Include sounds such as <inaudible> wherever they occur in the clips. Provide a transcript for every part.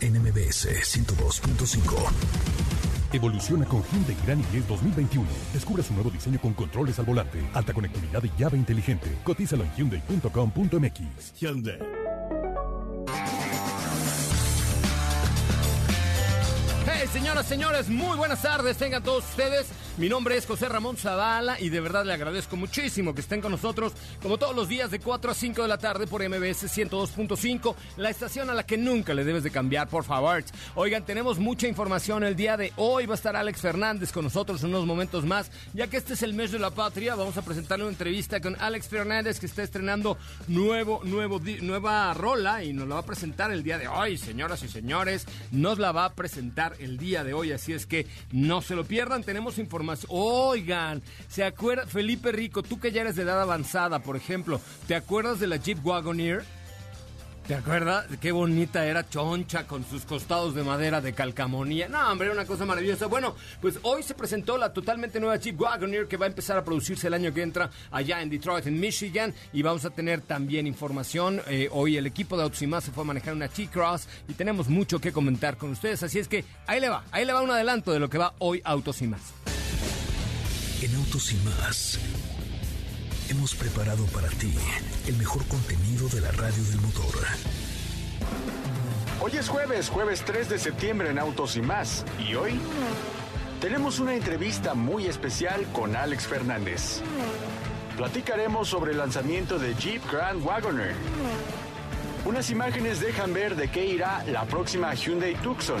en MBS 102.5. Evoluciona con Hyundai Grand i10 2021. Descubre su nuevo diseño con controles al volante, alta conectividad y llave inteligente. Cotízalo en hyundai.com.mx. Hyundai. Señoras, señores, muy buenas tardes. Tengan todos ustedes mi nombre es José Ramón Zavala y de verdad le agradezco muchísimo que estén con nosotros como todos los días de 4 a 5 de la tarde por MBS 102.5, la estación a la que nunca le debes de cambiar, por favor. Oigan, tenemos mucha información el día de hoy. Va a estar Alex Fernández con nosotros en unos momentos más. Ya que este es el mes de la patria, vamos a presentarle una entrevista con Alex Fernández que está estrenando nuevo, nuevo, nueva rola y nos la va a presentar el día de hoy, señoras y señores. Nos la va a presentar el día de hoy, así es que no se lo pierdan. Tenemos información Oigan, ¿se acuerda? Felipe Rico, tú que ya eres de edad avanzada, por ejemplo, ¿te acuerdas de la Jeep Wagoneer? ¿Te acuerdas? Qué bonita era Choncha con sus costados de madera de calcamonía. No, hombre, una cosa maravillosa. Bueno, pues hoy se presentó la totalmente nueva Jeep Wagoneer que va a empezar a producirse el año que entra allá en Detroit, en Michigan. Y vamos a tener también información. Eh, hoy el equipo de Autos y Más se fue a manejar una T-Cross y tenemos mucho que comentar con ustedes. Así es que ahí le va, ahí le va un adelanto de lo que va hoy Autos y Más. En Autos y más hemos preparado para ti el mejor contenido de la radio del motor. Hoy es jueves, jueves 3 de septiembre en Autos y más. Y hoy tenemos una entrevista muy especial con Alex Fernández. Platicaremos sobre el lanzamiento de Jeep Grand Wagoner. Unas imágenes dejan ver de qué irá la próxima Hyundai Tucson.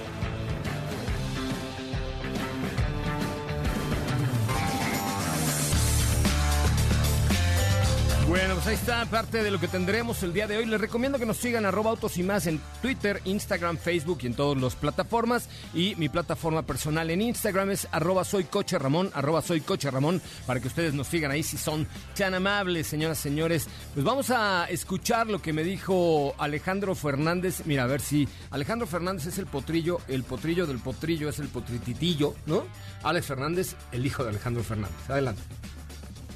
Bueno, pues ahí está parte de lo que tendremos el día de hoy. Les recomiendo que nos sigan arroba autos y más en Twitter, Instagram, Facebook y en todas las plataformas. Y mi plataforma personal en Instagram es arroba soy coche Ramón, arroba soy coche Ramón, para que ustedes nos sigan ahí si son tan amables, señoras, señores. Pues vamos a escuchar lo que me dijo Alejandro Fernández. Mira, a ver si Alejandro Fernández es el potrillo, el potrillo del potrillo es el potrititillo, ¿no? Alex Fernández, el hijo de Alejandro Fernández. Adelante.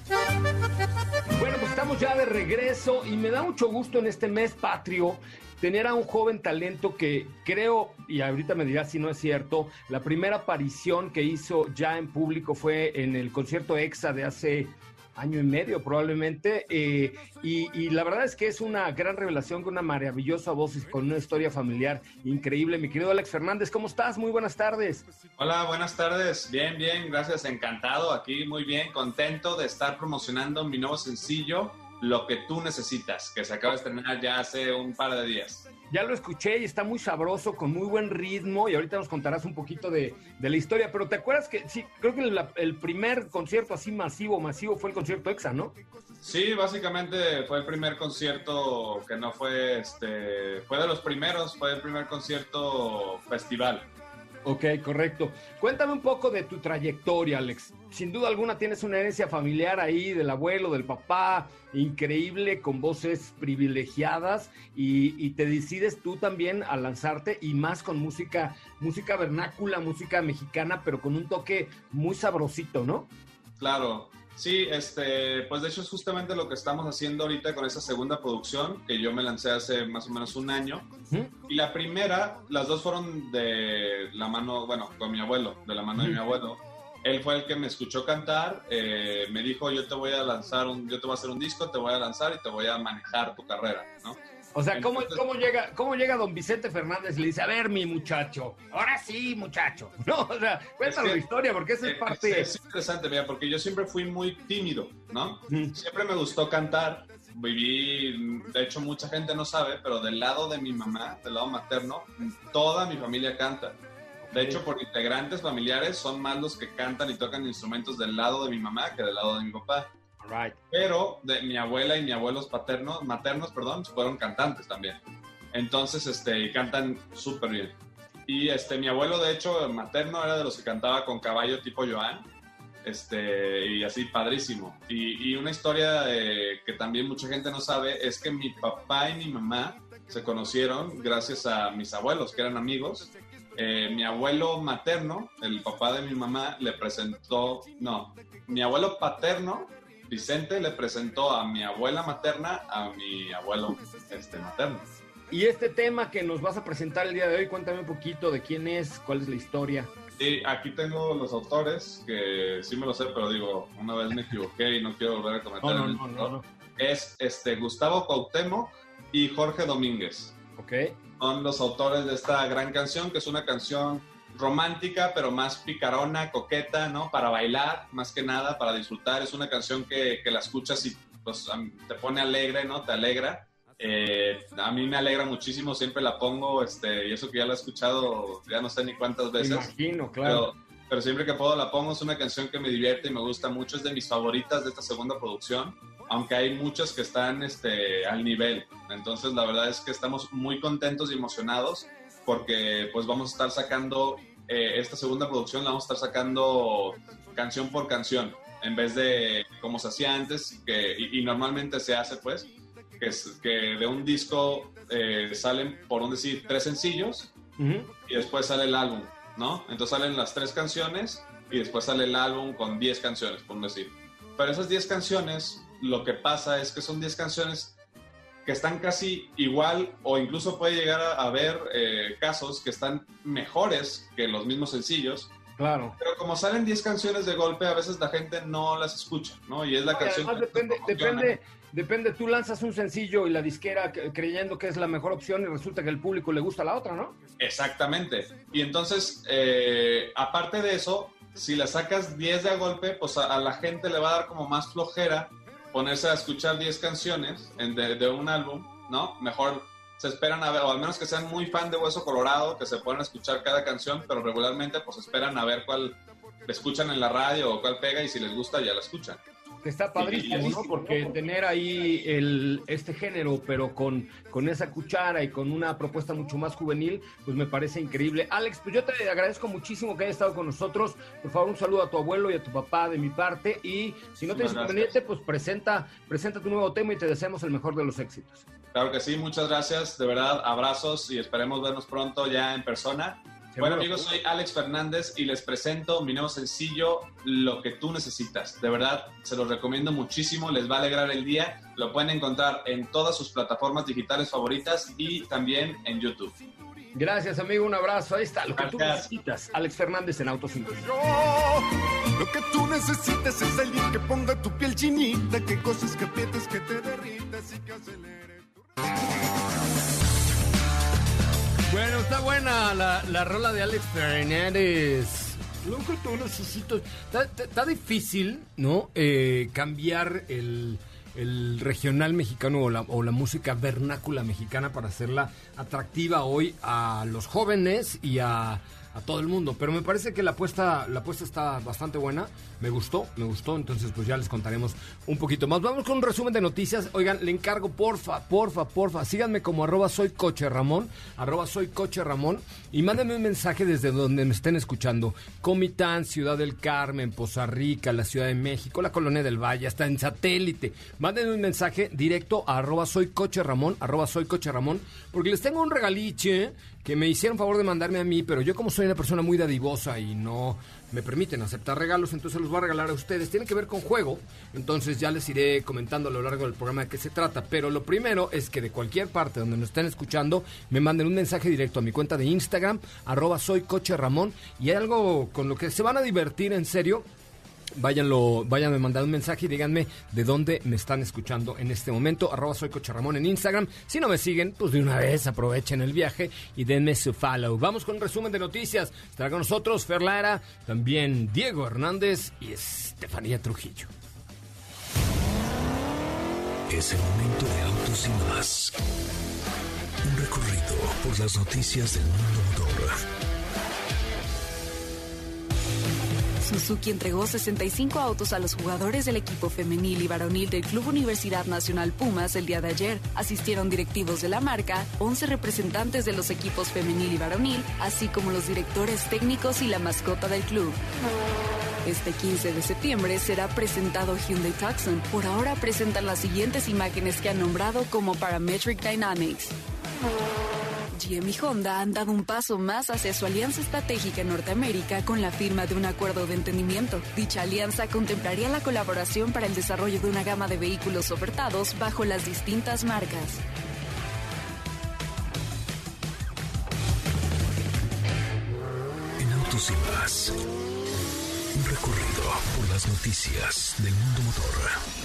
Bueno, pues estamos ya de regreso y me da mucho gusto en este mes patrio tener a un joven talento que creo, y ahorita me dirás si no es cierto, la primera aparición que hizo ya en público fue en el concierto EXA de hace año y medio probablemente. Eh, y, la verdad es que es una gran revelación con una maravillosa voz y con una historia familiar increíble. Mi querido Alex Fernández, ¿cómo estás? Muy buenas tardes. Hola, buenas tardes. Bien, bien, gracias. Encantado aquí, muy bien, contento de estar promocionando mi nuevo sencillo, Lo que tú necesitas, que se acaba de estrenar ya hace un par de días. Ya lo escuché y está muy sabroso, con muy buen ritmo, y ahorita nos contarás un poquito de, la historia. Pero ¿te acuerdas que sí, creo que el primer concierto así masivo, masivo fue el concierto EXA, ¿no? Sí, básicamente fue el primer concierto que no fue, este, fue de los primeros, fue el primer concierto festival. Ok, correcto. Cuéntame un poco de tu trayectoria, Alex. Sin duda alguna tienes una herencia familiar ahí del abuelo, del papá, increíble, con voces privilegiadas y, te decides tú también a lanzarte y más con música, música vernácula, música mexicana, pero con un toque muy sabrosito, ¿no? Claro. Sí, este, pues de hecho es justamente lo que estamos haciendo ahorita con esa segunda producción que yo me lancé hace más o menos un año. Y la primera, las dos fueron de la mano, bueno, con mi abuelo, de la mano de mi abuelo. él fue el que me escuchó cantar, eh, me dijo, yo te voy a lanzar, un, yo te voy a hacer un disco, te voy a lanzar y te voy a manejar tu carrera, ¿no? O sea, ¿cómo, cómo, llega, ¿cómo llega don Vicente Fernández y le dice, a ver, mi muchacho, ahora sí, muchacho? <laughs> No, o sea, cuéntame la historia, porque esa es parte... Es, es interesante, mira, porque yo siempre fui muy tímido, ¿no? Siempre me gustó cantar, viví, de hecho mucha gente no sabe, pero del lado de mi mamá, del lado materno, toda mi familia canta. De hecho, por integrantes familiares son más los que cantan y tocan instrumentos del lado de mi mamá que del lado de mi papá. Pero de mi abuela y mi abuelos paternos, maternos, perdón, fueron cantantes también. Entonces, este, cantan súper bien. Y este, mi abuelo, de hecho, materno era de los que cantaba con caballo tipo Joan. Este, y así, padrísimo. Y, y una historia eh, que también mucha gente no sabe es que mi papá y mi mamá se conocieron gracias a mis abuelos, que eran amigos. Eh, mi abuelo materno, el papá de mi mamá, le presentó, no, mi abuelo paterno, Vicente, le presentó a mi abuela materna a mi abuelo este, materno. Y este tema que nos vas a presentar el día de hoy, cuéntame un poquito de quién es, cuál es la historia. Sí, aquí tengo los autores, que sí me lo sé, pero digo, una vez me equivoqué y no quiero volver a cometer No, no, el no, error. Es este, Gustavo Cuauhtémoc y Jorge Domínguez. Ok. son los autores de esta gran canción, que es una canción romántica, pero más picarona, coqueta, ¿no? Para bailar, más que nada, para disfrutar. Es una canción que, que la escuchas y pues, te pone alegre, ¿no? Te alegra. Eh, a mí me alegra muchísimo, siempre la pongo, este, y eso que ya la he escuchado, ya no sé ni cuántas Me veces. imagino, claro. Pero, pero siempre que puedo la pongo, es una canción que me divierte y me gusta mucho, es de mis favoritas de esta segunda producción, aunque hay muchas que están este, al nivel. Entonces la verdad es que estamos muy contentos y emocionados porque pues vamos a estar sacando eh, esta segunda producción, la vamos a estar sacando canción por canción, en vez de como se hacía antes, que, y, y normalmente se hace pues, que, es, que de un disco eh, salen, por un decir, tres sencillos Ujú. y después sale el álbum, ¿no? Entonces salen las tres canciones y después sale el álbum con 10 canciones, por decir. Pero esas 10 canciones, lo que pasa es que son 10 canciones que están casi igual o incluso puede llegar a haber eh, casos que están mejores que los mismos sencillos. Claro. Pero como salen 10 canciones de golpe, a veces la gente no las escucha, ¿no? Y es la No, canción además que depende, depende, depende, tú lanzas un sencillo y la disquera cre- creyendo que es la mejor opción y resulta que al público le gusta la otra, ¿no? Exactamente. Y entonces, eh, aparte de eso, si la sacas 10 de a golpe, pues a, a la gente le va a dar como más flojera ponerse a escuchar 10 canciones en- de, de un álbum, ¿no? Mejor se esperan a ver, o al menos que sean muy fan de Hueso Colorado, que se puedan escuchar cada canción, pero regularmente pues esperan a ver cuál escuchan en la radio o cuál pega y si les gusta ya la escuchan. Que está padrísimo, ¿no? Porque tener ahí el, este género, pero con, con esa cuchara y con una propuesta mucho más juvenil, pues me parece increíble. Alex, pues yo te agradezco muchísimo que hayas estado con nosotros. Por favor, un saludo a tu abuelo y a tu papá de mi parte. Y si no tienes inconveniente, pues presenta, presenta tu nuevo tema y te deseamos el mejor de los éxitos. Claro que sí, muchas gracias, de verdad, abrazos y esperemos vernos pronto ya en persona. Bueno amigos, soy Alex Fernández y les presento mi nuevo sencillo, Lo que tú necesitas. De verdad, se los recomiendo muchísimo, les va a alegrar el día. Lo pueden encontrar en todas sus plataformas digitales favoritas y también en YouTube. Gracias, amigo. Un abrazo. Ahí está, lo que tú necesitas. Alex Fernández en Autos lo que tú necesitas es alguien que ponga tu piel chinita, que cosas que aprietes, que te derritas y que acelere tu Bueno, está buena la, la rola de Alex Fernández. Lo que tú necesitas. Está, está- está difícil, ¿no? Eh, cambiar el, el regional mexicano o la, o la música vernácula mexicana para hacerla atractiva hoy a los jóvenes y a, a todo el mundo. Pero me parece que la apuesta, la apuesta está bastante buena. Me gustó, me gustó. Entonces, pues ya les contaremos un poquito más. Vamos con un resumen de noticias. Oigan, le encargo, porfa, porfa, porfa. Síganme como arroba soy coche Ramón, arroba soy coche Ramón. Y mándenme un mensaje desde donde me estén escuchando. Comitán, Ciudad del Carmen, Poza Rica, la Ciudad de México, la Colonia del Valle, hasta en satélite. Mándenme un mensaje directo a arroba soy coche Ramón, arroba soy coche Ramón, porque les tengo un regaliche que me hicieron favor de mandarme a mí, pero yo como soy una persona muy dadivosa y no me permiten aceptar regalos, entonces los voy a regalar a ustedes. Tiene que ver con juego, entonces ya les iré comentando a lo largo del programa de qué se trata. Pero lo primero es que de cualquier parte donde nos estén escuchando, me manden un mensaje directo a mi cuenta de Instagram, arroba soy coche Ramón, y hay algo con lo que se van a divertir en serio váyanlo, váyanme mandando un mensaje y díganme de dónde me están escuchando en este momento. Arroba soy Coche en Instagram. Si no me siguen, pues de una vez aprovechen el viaje y denme su follow. Vamos con un resumen de noticias. Estará con nosotros Fer Lara, también Diego Hernández y Estefanía Trujillo. Es el momento de autos y más. Un recorrido por las noticias del mundo Suzuki entregó 65 autos a los jugadores del equipo femenil y varonil del Club Universidad Nacional Pumas el día de ayer. Asistieron directivos de la marca, 11 representantes de los equipos femenil y varonil, así como los directores técnicos y la mascota del club. Este 15 de septiembre será presentado Hyundai Tucson. Por ahora presentan las siguientes imágenes que han nombrado como Parametric Dynamics. GM y Honda han dado un paso más hacia su alianza estratégica en Norteamérica con la firma de un acuerdo de entendimiento. Dicha alianza contemplaría la colaboración para el desarrollo de una gama de vehículos ofertados bajo las distintas marcas. En Autos y más, un recorrido por las noticias del mundo motor.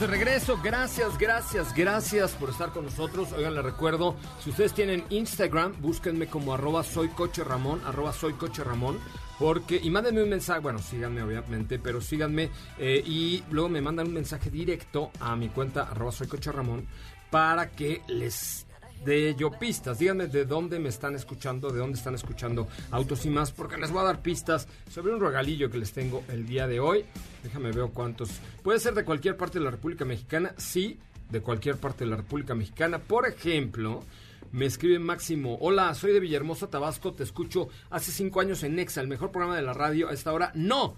De regreso. Gracias, gracias, gracias por estar con nosotros. Oigan, les recuerdo, si ustedes tienen Instagram, búsquenme como arroba soy coche Ramón, arroba soy coche Ramón. Porque, y mándenme un mensaje, bueno, síganme obviamente, pero síganme eh, y luego me mandan un mensaje directo a mi cuenta arroba soy coche Ramón para que les de yo pistas. Díganme de dónde me están escuchando, de dónde están escuchando Autos y más, porque les voy a dar pistas sobre un regalillo que les tengo el día de hoy. Déjame ver cuántos. Puede ser de cualquier parte de la República Mexicana, sí, de cualquier parte de la República Mexicana. Por ejemplo, me escribe Máximo, hola, soy de Villahermosa, Tabasco, te escucho hace cinco años en Nexa, el mejor programa de la radio a esta hora. No,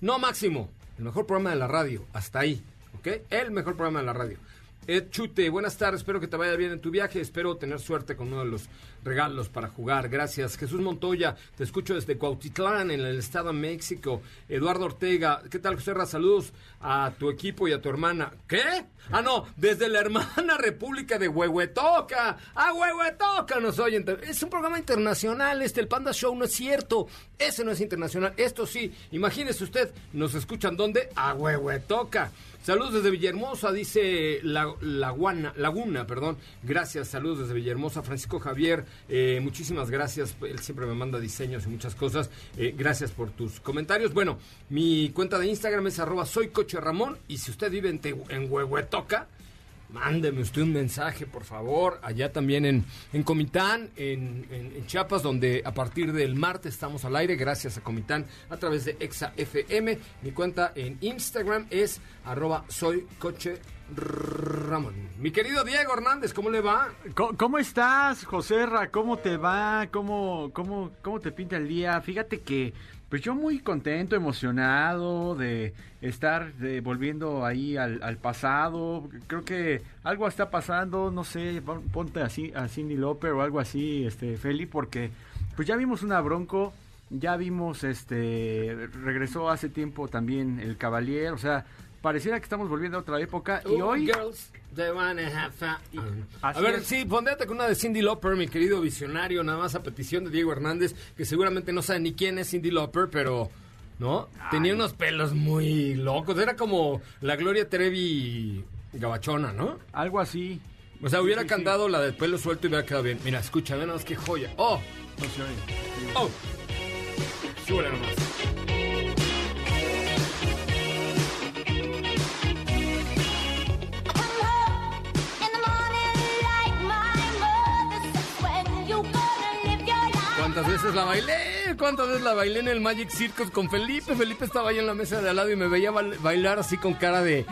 no Máximo, el mejor programa de la radio, hasta ahí, ¿ok? El mejor programa de la radio. Ed Chute, buenas tardes, espero que te vaya bien en tu viaje, espero tener suerte con uno de los regalos para jugar, gracias. Jesús Montoya, te escucho desde Cuautitlán, en el estado de México. Eduardo Ortega, ¿qué tal, José Ra? Saludos a tu equipo y a tu hermana. ¿Qué? Ah, no, desde la hermana <laughs> República de Huehuetoca. ¡A Huehuetoca nos oyen! Es un programa internacional, este, el Panda Show no es cierto. Ese no es internacional, esto sí. Imagínese usted, nos escuchan ¿dónde? A Huehuetoca. Saludos desde Villahermosa, dice la, Laguna, perdón. Gracias, saludos desde Villahermosa. Francisco Javier, eh, muchísimas gracias. Él siempre me manda diseños y muchas cosas. Eh, gracias por tus comentarios. Bueno, mi cuenta de Instagram es arroba soy coche Ramón. Y si usted vive en, Tehu- en Huehuetoca, Mándeme usted un mensaje, por favor, allá también en, en Comitán, en, en- Chiapas, donde a partir del martes estamos al aire, gracias a Comitán, a través de Exa FM. Mi cuenta en Instagram es arroba soy coche Ramón. Mi querido Diego Hernández, ¿cómo le va? Co- ¿Cómo estás, Joserra? ¿Cómo te va? ¿Cómo, cómo, ¿Cómo te pinta el día? Fíjate que, pues yo muy contento, emocionado de estar de- volviendo ahí al, al pasado. Creo que algo está pasando, no sé, pon- ponte así a Cindy Lauper o algo así, este, Feli, porque pues ya vimos una Bronco, ya vimos, este, regresó hace tiempo también el Cavalier, o sea, pareciera que estamos volviendo a otra época y Ooh, hoy... Girls, they wanna have fun. A ver, es. sí, pondete con una de Cindy Lauper, mi querido visionario, nada más a petición de Diego Hernández, que seguramente no sabe ni quién es Cindy Lauper, pero, ¿no? Tenía unos pelos muy locos, era como la Gloria Trevi gabachona, ¿no? Algo así. O sea, hubiera Sí, sí, sí. cantado la del pelo suelto y hubiera quedado bien. Mira, escucha, ve nada más qué joya. ¡Oh! No se oye. ¡Oh! Súbele nomás. ¿Cuántas veces la bailé? ¿Cuántas veces la bailé en el Magic Circus con Felipe? Felipe estaba ahí en la mesa de al lado y me veía bail- bailar así con cara de...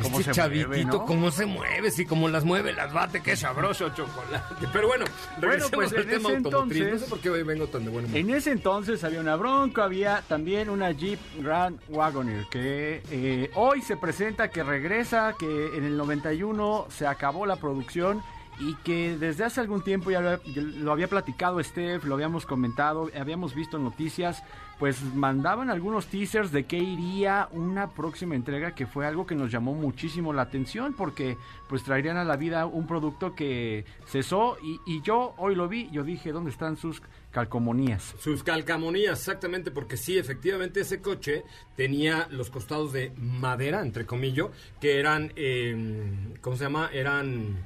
¿Cómo este se mueve, chavitito, no? cómo se mueve, sí, cómo las mueve, las bate, qué sabroso chocolate. Pero bueno, regresemos pues, al tema automotriz. entonces- no sé por qué vengo tan de buen humor. En ese entonces había una Bronco, había también una Jeep Grand Wagoneer que eh, hoy se presenta, que regresa, que en el 91 se acabó la producción y que desde hace algún tiempo ya lo, había platicado Steph, lo habíamos comentado, habíamos visto noticias, pues mandaban algunos teasers de qué iría una próxima entrega que fue algo que nos llamó muchísimo la atención porque pues traerían a la vida un producto que cesó y, y yo hoy lo vi, yo dije, ¿dónde están sus calcomanías? Sus calcamonías, exactamente, porque sí, efectivamente ese coche tenía los costados de madera, entre comillas, que eran, eh, ¿cómo se llama? Eran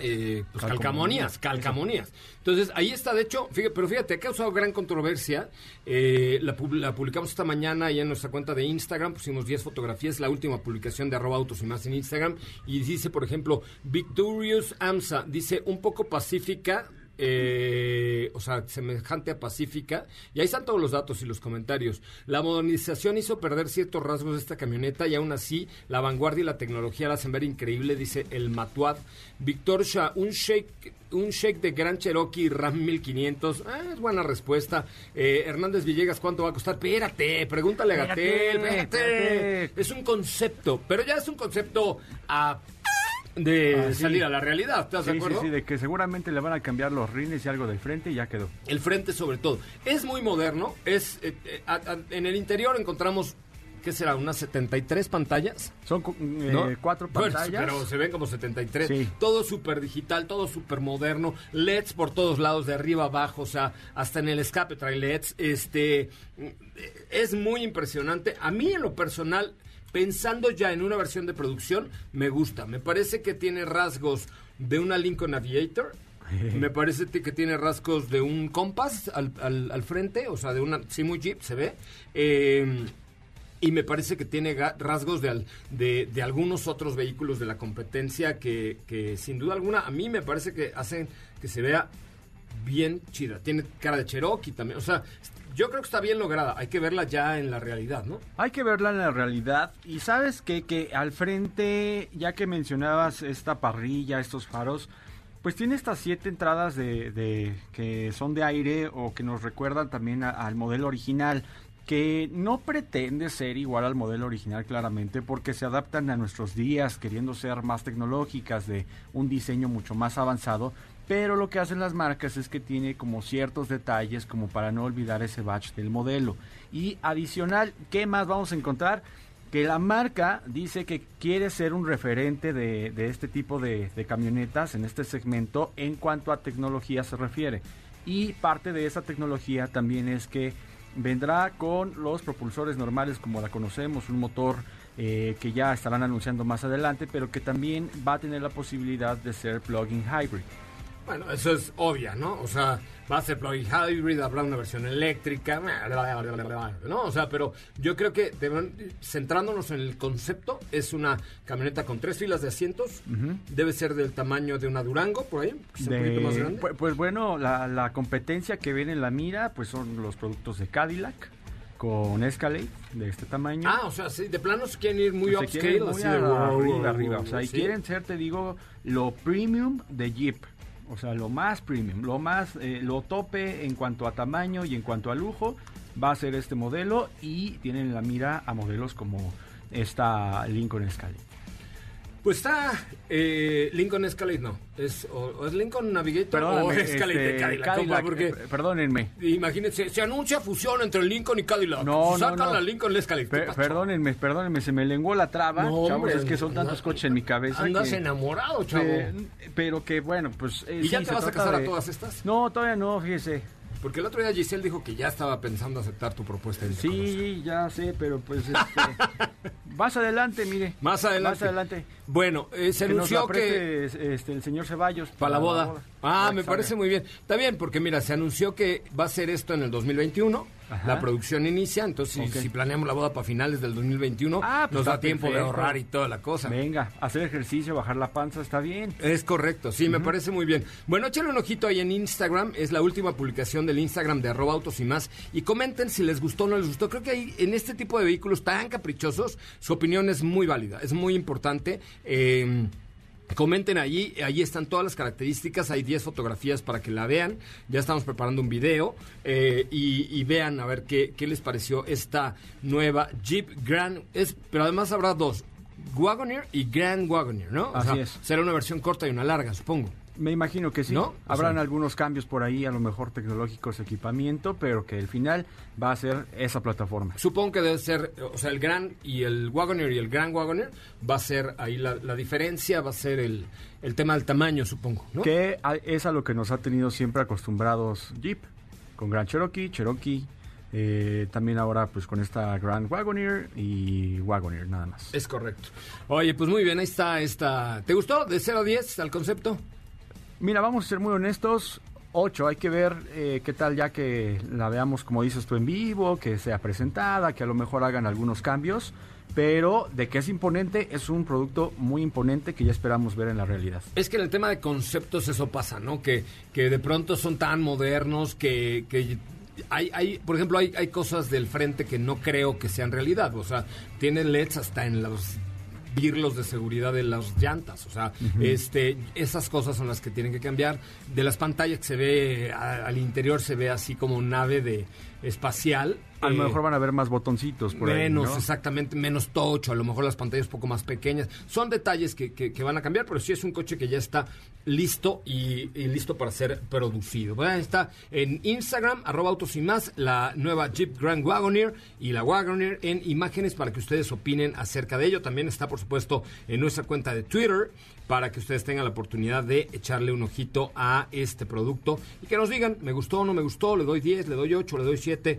eh, pues, calcamonías, calcamonías. Entonces, ahí está, de hecho, fíjate, pero fíjate, ha causado gran controversia. Eh, la, la publicamos esta mañana ahí en nuestra cuenta de Instagram, pusimos 10 fotografías, la última publicación de arroba autos y más en Instagram, y dice, por ejemplo, Victorious AMSA, dice, un poco pacífica, eh, o sea, semejante a Pacífica. Y ahí están todos los datos y los comentarios. La modernización hizo perder ciertos rasgos de esta camioneta y aún así la vanguardia y la tecnología la hacen ver increíble, dice el Matuad. Víctor Shah, un shake, un shake de Gran Cherokee Ram 1500. Ah, es buena respuesta. Eh, Hernández Villegas, ¿cuánto va a costar? Espérate, pregúntale a Gatel. Espérate. Es un concepto, pero ya es un concepto a de Ah, sí. salir a la realidad, ¿estás de Sí, sí, acuerdo? sí, de que seguramente le van a cambiar los rines y algo del frente y ya quedó. El frente sobre todo. Es muy moderno. Es eh, eh, a- a- En el interior encontramos, ¿qué será? ¿Unas 73 pantallas? Son eh, ¿no? cuatro Bueno, pantallas. pero se ven como 73. Sí. Todo súper digital, todo súper moderno. LEDs por todos lados, de arriba abajo, o sea, hasta en el escape trae LEDs. Este, es muy impresionante. A mí en lo personal, pensando ya en una versión de producción, me gusta. Me parece que tiene rasgos de una Lincoln Aviator. <laughs> Me parece que tiene rasgos de un Compass al, al- al frente, o sea, de una, sí, muy Jeep, se ve. Eh, y me parece que tiene rasgos de, al- de, de algunos otros vehículos de la competencia que, que sin duda alguna a mí me parece que hacen que se vea bien chida. Tiene cara de Cherokee también. O sea, yo creo que está bien lograda. Hay que verla ya en la realidad, ¿no? Hay que verla en la realidad. Y sabes qué? que al frente, ya que mencionabas esta parrilla, estos faros, pues tiene estas siete entradas de, de- que son de aire o que nos recuerdan también al modelo original que no pretende ser igual al modelo original claramente porque se adaptan a nuestros días queriendo ser más tecnológicas de un diseño mucho más avanzado pero lo que hacen las marcas es que tiene como ciertos detalles como para no olvidar ese batch del modelo y adicional ¿qué más vamos a encontrar? que la marca dice que quiere ser un referente de, este tipo de, de camionetas en este segmento en cuanto a tecnología se refiere. Y parte de esa tecnología también es que vendrá con los propulsores normales como la conocemos, un motor eh, que ya estarán anunciando más adelante, pero que también va a tener la posibilidad de ser plug-in hybrid. Bueno, eso es obvia, ¿no? O sea, va a ser plug-in hybrid, habrá una versión eléctrica, ¿no? O sea, pero yo creo que deben- centrándonos en el concepto, es una camioneta con tres filas de asientos, debe ser del tamaño de una Durango, por ahí, que un poquito más grande. Pues, pues bueno, la, la competencia que viene en la mira pues son los productos de Cadillac. con Escalade de este tamaño. Ah, o sea, sí, de plano se quieren ir muy Se upscale, así de arriba, arriba. O sea, y sí. quieren ser, te digo, lo premium de Jeep. O sea, lo más premium, lo más, eh, lo tope en cuanto a tamaño y en cuanto a lujo va a ser este modelo y tienen en la mira a modelos como esta Lincoln Escalade. Pues está eh, Lincoln Escalade, no. Es, o, o es Lincoln Navigator o Escalade de este, Cadillac. Porque eh, perdónenme. imagínense, se anuncia fusión entre Lincoln y Cadillac. No, no, Sacan no. la Lincoln Escalade. Per- perdónenme, perdónenme, se me lenguó la traba. No, chavos, hombre, es que son tantos coches en mi cabeza. Andas que- enamorado, chavo. Pe- pero que bueno, pues. eh, ¿Y ya te vas a casar a todas estas? No, todavía no, fíjese. Porque el otro día Giselle dijo que ya estaba pensando aceptar tu propuesta. de conocer. Sí, ya sé, pero pues. Este, <laughs> más adelante, mire. Más adelante. Más adelante. Bueno, eh, se que nos la anunció que... este, el señor Ceballos. Para la boda. Ah, Para me que parece muy bien. Está bien, porque mira, se anunció que va a ser esto en el 2021. Ajá. La producción inicia, entonces si- planeamos la boda para finales del 2021, Ah, pues nos da tiempo de ahorrar y toda la cosa. Venga, hacer ejercicio, bajar la panza, está bien. Es correcto, sí, me parece muy bien. Bueno, échale un ojito ahí en Instagram, es la última publicación del Instagram de arroba autos y más, y comenten si les gustó o no les gustó. Creo que ahí, en este tipo de vehículos tan caprichosos, su opinión es muy válida, es muy importante. Eh, Comenten allí, allí están todas las características, hay 10 fotografías para que la vean, ya estamos preparando un video eh, y, y vean a ver qué, qué les pareció esta nueva Jeep Grand, es, pero además habrá dos, Wagoneer y Grand Wagoneer, ¿no? O sea, es. Será una versión corta y una larga, supongo. Me imagino que sí. ¿No? O Habrán sea- algunos cambios por ahí, a lo mejor tecnológicos, equipamiento, pero que el final va a ser esa plataforma. Supongo que debe ser, o sea, el Grand y el Wagoneer y el Grand Wagoneer va a ser ahí la, la diferencia, va a ser el, el tema del tamaño, supongo, ¿no? Que es a lo que nos ha tenido siempre acostumbrados Jeep, con Grand Cherokee, Cherokee, eh, también ahora pues con esta Grand Wagoneer y Wagoneer nada más. Es correcto. Oye, pues muy bien, ahí está esta. ¿Te gustó? ¿De 0 a 10 al concepto? Mira, vamos a ser muy honestos. 8, hay que ver eh, qué tal ya que la veamos, como dices tú, en vivo, que sea presentada, que a lo mejor hagan algunos cambios, pero de que es imponente, es un producto muy imponente que ya esperamos ver en la realidad. Es que en el tema de conceptos eso pasa, ¿no? Que, que de pronto son tan modernos que, que hay, hay, por ejemplo, hay, hay cosas del frente que no creo que sean realidad. O sea, tienen LEDs hasta en los birlos de seguridad de las llantas. O sea, este, esas cosas son las que tienen que cambiar. De las pantallas que se ve a- al interior se ve así como nave de espacial. A lo Eh, mejor van a ver más botoncitos por ahí, menos, ¿no? exactamente, menos tocho, a lo mejor las pantallas un poco más pequeñas. Son detalles que, que- que van a cambiar, pero sí es un coche que ya está listo y, y listo para ser producido. Bueno, está en Instagram, arroba autos y más, la nueva Jeep Grand Wagoneer y la Wagoneer en imágenes para que ustedes opinen acerca de ello. También está, por supuesto, en nuestra cuenta de Twitter para que ustedes tengan la oportunidad de echarle un ojito a este producto y que nos digan, me gustó o no me gustó, le doy 10, le doy 8, le doy 7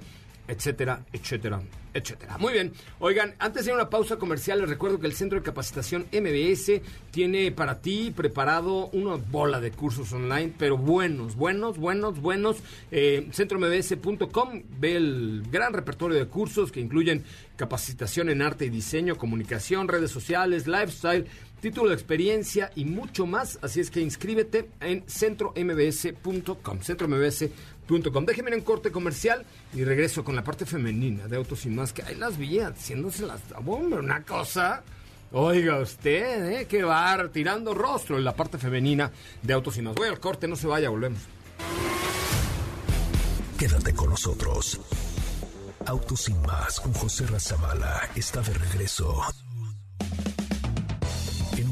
etcétera, etcétera, etcétera. Muy bien. Oigan, antes de una pausa comercial, les recuerdo que el Centro de Capacitación MBS tiene para ti preparado una bola de cursos online, pero buenos, buenos, buenos, buenos. Eh, CentroMBS.com ve el gran repertorio de cursos que incluyen capacitación en arte y diseño, comunicación, redes sociales, lifestyle, título de experiencia y mucho más. Así es que inscríbete en centrombs.com. CentroMBS.com. Déjenme en corte comercial y regreso con la parte femenina de Autos y Más, que ahí las vi haciéndose las... Hombre, una cosa... Oiga usted, ¿eh? Qué bar, tirando rostro en la parte femenina de Autos y Más. Voy al corte, no se vaya, volvemos. Quédate con nosotros. Autos sin más con José Razabala está de regreso.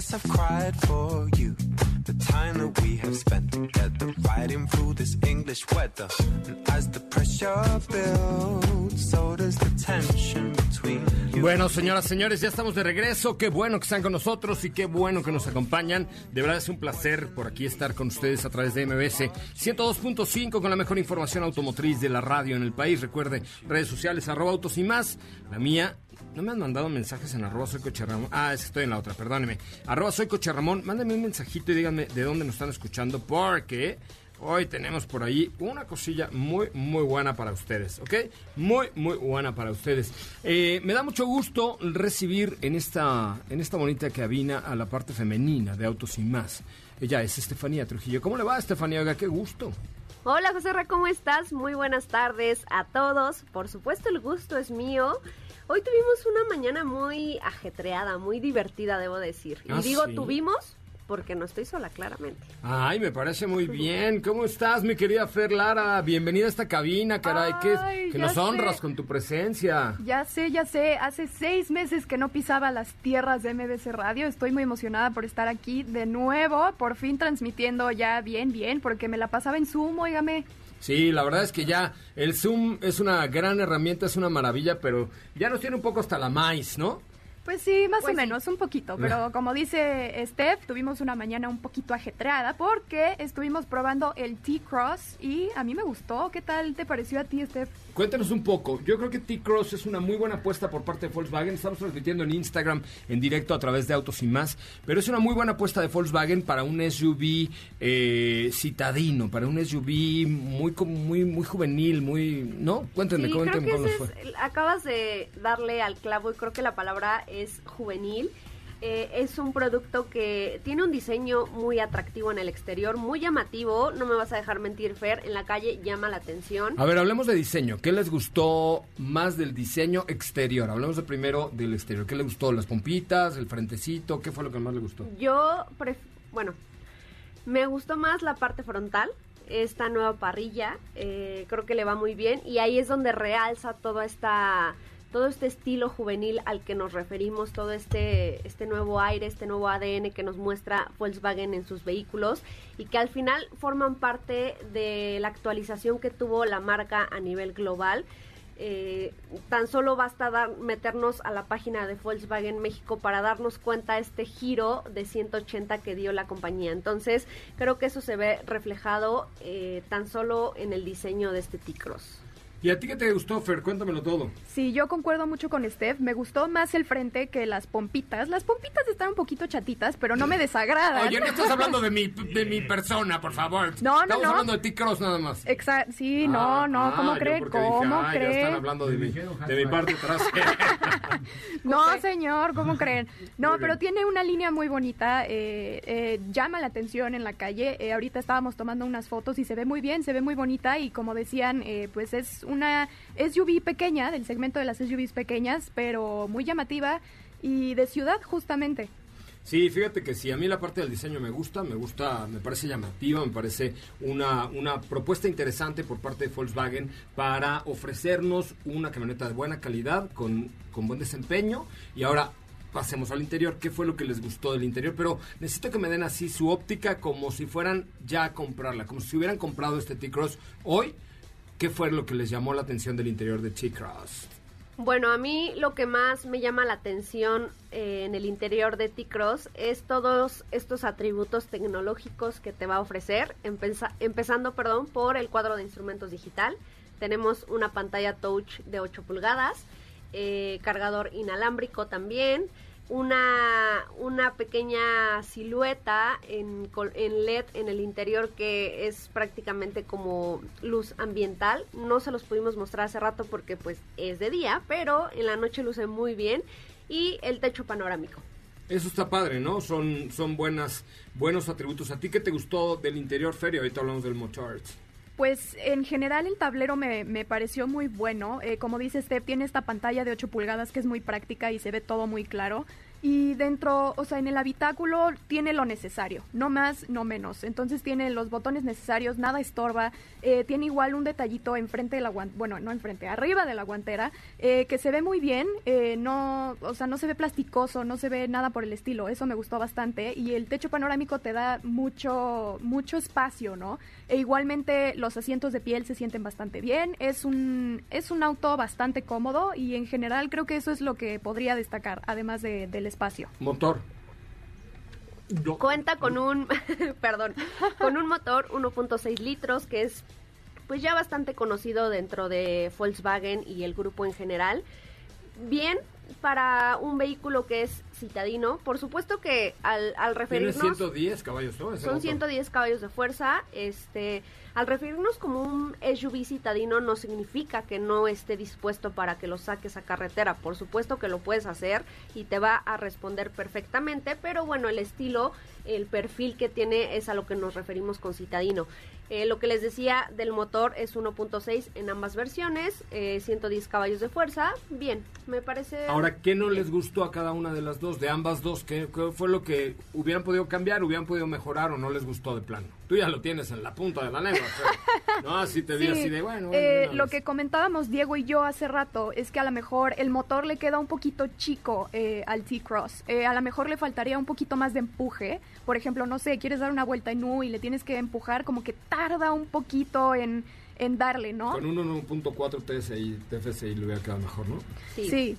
Yes, I've cried for you. The time that we have spent together, riding through this English weather. And as the pressure builds, so does the tension between you. Bueno, señoras, señores, ya estamos de regreso. Qué bueno que están con nosotros y qué bueno que nos acompañan. De verdad es un placer por aquí estar con ustedes a través de MBS 102.5 con la mejor información automotriz de la radio en el país. Recuerde, redes sociales, arroba autos y más. La mía, no me han mandado mensajes en arroba soy Coche Ramón. Ah, es que estoy en la otra, perdóneme. Arroba soy Coche Ramón. Mándenme un mensajito y díganme de dónde nos están escuchando porque hoy tenemos por ahí una cosilla muy, muy buena para ustedes, ¿ok? Muy, muy buena para ustedes. Eh, me da mucho gusto recibir en esta, en esta bonita cabina a la parte femenina de Autos y Más. Ella es Estefanía Trujillo. ¿Cómo le va, Estefanía? Oiga, qué gusto. Hola José Ra, ¿cómo estás? Muy buenas tardes a todos. Por supuesto, el gusto es mío. Hoy tuvimos una mañana muy ajetreada, muy divertida, debo decir. Y Ah, digo ¿sí? tuvimos porque no estoy sola, claramente. Ay, me parece muy bien. ¿Cómo estás, mi querida Fer Lara? Bienvenida a esta cabina, caray. que, Ay, que nos honras con tu presencia. Ya sé, ya sé, hace seis meses que no pisaba las tierras de MBC Radio. Estoy muy emocionada por estar aquí de nuevo, por fin transmitiendo ya bien, bien, porque me la pasaba en Zoom, óigame. Sí, la verdad es que ya el Zoom es una gran herramienta, es una maravilla, pero ya nos tiene un poco hasta la maíz, ¿no? Pues sí, más Pues o sí. menos, un poquito, pero como dice Steph, tuvimos una mañana un poquito ajetreada porque estuvimos probando el T-Cross y a mí me gustó. ¿Qué tal te pareció a ti, Steph? Cuéntanos un poco. Yo creo que T-Cross es una muy buena apuesta por parte de Volkswagen. Estamos transmitiendo en Instagram en directo a través de Autos y más. Pero es una muy buena apuesta de Volkswagen para un SUV eh, citadino, para un SUV muy, muy, muy juvenil, muy... ¿No? Cuéntenme, Sí, creo cuéntenme que cómo les fue. es- acabas de darle al clavo y creo que la palabra es juvenil. Eh, es un producto que tiene un diseño muy atractivo en el exterior, muy llamativo. No me vas a dejar mentir, Fer. En la calle llama la atención. A ver, hablemos de diseño. ¿Qué les gustó más del diseño exterior? Hablemos de primero del exterior. ¿Qué les gustó? ¿Las pompitas? ¿El frentecito? ¿Qué fue lo que más le gustó? Yo, pref- bueno, me gustó más la parte frontal, esta nueva parrilla, eh, creo que le va muy bien y ahí es donde realza toda esta, todo este estilo juvenil al que nos referimos, todo este, este nuevo aire, este nuevo ADN que nos muestra Volkswagen en sus vehículos y que al final forman parte de la actualización que tuvo la marca a nivel global. Eh, tan solo basta dar, meternos a la página de Volkswagen México para darnos cuenta este giro de 180 que dio la compañía. Entonces, creo que eso se ve reflejado eh, tan solo en el diseño de este T-Cross. ¿Y a ti qué te gustó, Fer? Cuéntamelo todo. Sí, yo concuerdo mucho con Steph. Me gustó más el frente que las pompitas. Las pompitas están un poquito chatitas, pero no me desagradan. Oye, no estás hablando de mi, <laughs> de mi persona, por favor. No, no, Estamos no. hablando de T-Cross nada más. Exacto, sí, Ah, no, no, ah, ¿cómo yo cree? dije, ¿Cómo "Ay, Ya cree? están hablando de mi, de mi parte trasera. <laughs> No, señor, ¿cómo creen? No, pero tiene una línea muy bonita, eh, eh, llama la atención en la calle. Eh, ahorita estábamos tomando unas fotos y se ve muy bien, se ve muy bonita y como decían, eh, pues es una SUV pequeña, del segmento de las SUVs pequeñas, pero muy llamativa y de ciudad justamente. Sí, fíjate que sí, a mí la parte del diseño me gusta, me gusta, me parece llamativa, me parece una, una propuesta interesante por parte de Volkswagen para ofrecernos una camioneta de buena calidad, con, con buen desempeño y ahora pasemos al interior, qué fue lo que les gustó del interior, pero necesito que me den así su óptica como si fueran ya a comprarla, como si hubieran comprado este T-Cross hoy, ¿qué fue lo que les llamó la atención del interior de T-Cross? Bueno, a mí lo que más me llama la atención eh, en el interior de T-Cross es todos estos atributos tecnológicos que te va a ofrecer, empeza- empezando perdón, por el cuadro de instrumentos digital. Tenemos una pantalla touch de 8 pulgadas, eh, cargador inalámbrico también, una, una pequeña silueta en, en LED en el interior que es prácticamente como luz ambiental. No se los pudimos mostrar hace rato porque pues es de día, pero en la noche luce muy bien. Y el techo panorámico. Eso está padre, ¿no? Son, son buenas, buenos atributos. ¿A ti qué te gustó del interior, Feria? Ahorita hablamos del Motard. Pues en general el tablero me, me pareció muy bueno. Eh, como dice Steph, tiene esta pantalla de 8 pulgadas que es muy práctica y se ve todo muy claro. Y dentro, o sea, en el habitáculo tiene lo necesario, no más, no menos. Entonces tiene los botones necesarios, nada estorba, eh, tiene igual un detallito enfrente de la guantera, bueno, no enfrente, arriba de la guantera, eh, que se ve muy bien, eh, no, o sea, no se ve plasticoso, no se ve nada por el estilo, eso me gustó bastante. Y el techo panorámico te da mucho, mucho espacio, ¿no? E igualmente los asientos de piel se sienten bastante bien, es un, es un auto bastante cómodo y en general creo que eso es lo que podría destacar, además de, del espacio. Motor. Cuenta con un, <laughs> perdón, con un motor 1.6 litros que es pues ya bastante conocido dentro de Volkswagen y el grupo en general. Bien para un vehículo que es citadino, por supuesto que al, al Tiene referirnos 110 caballos, ¿no? Ese son motor. 110 caballos de fuerza. Este, al referirnos como un SUV citadino no significa que no esté dispuesto para que lo saques a carretera. Por supuesto que lo puedes hacer y te va a responder perfectamente, pero bueno, el estilo, el perfil que tiene es a lo que nos referimos con citadino. Eh, lo que les decía del motor es 1.6 en ambas versiones, eh, 110 caballos de fuerza. Bien, me parece... Ahora, ¿qué no les gustó a cada una de las dos, de ambas dos? ¿Qué, qué fue lo que hubieran podido cambiar, hubieran podido mejorar o no les gustó de plano? Tú ya lo tienes en la punta de la lengua. pero- <laughs> no, así te vi Sí, así de, bueno, bueno, eh, lo que comentábamos Diego y yo hace rato es que a lo mejor el motor le queda un poquito chico eh, al T-Cross. Eh, a lo mejor le faltaría un poquito más de empuje. Por ejemplo, no sé, quieres dar una vuelta en U y le tienes que empujar, como que tarda un poquito en, en darle, ¿no? Con un 1.4 TSI, TFSI le hubiera quedado mejor, ¿no? Sí.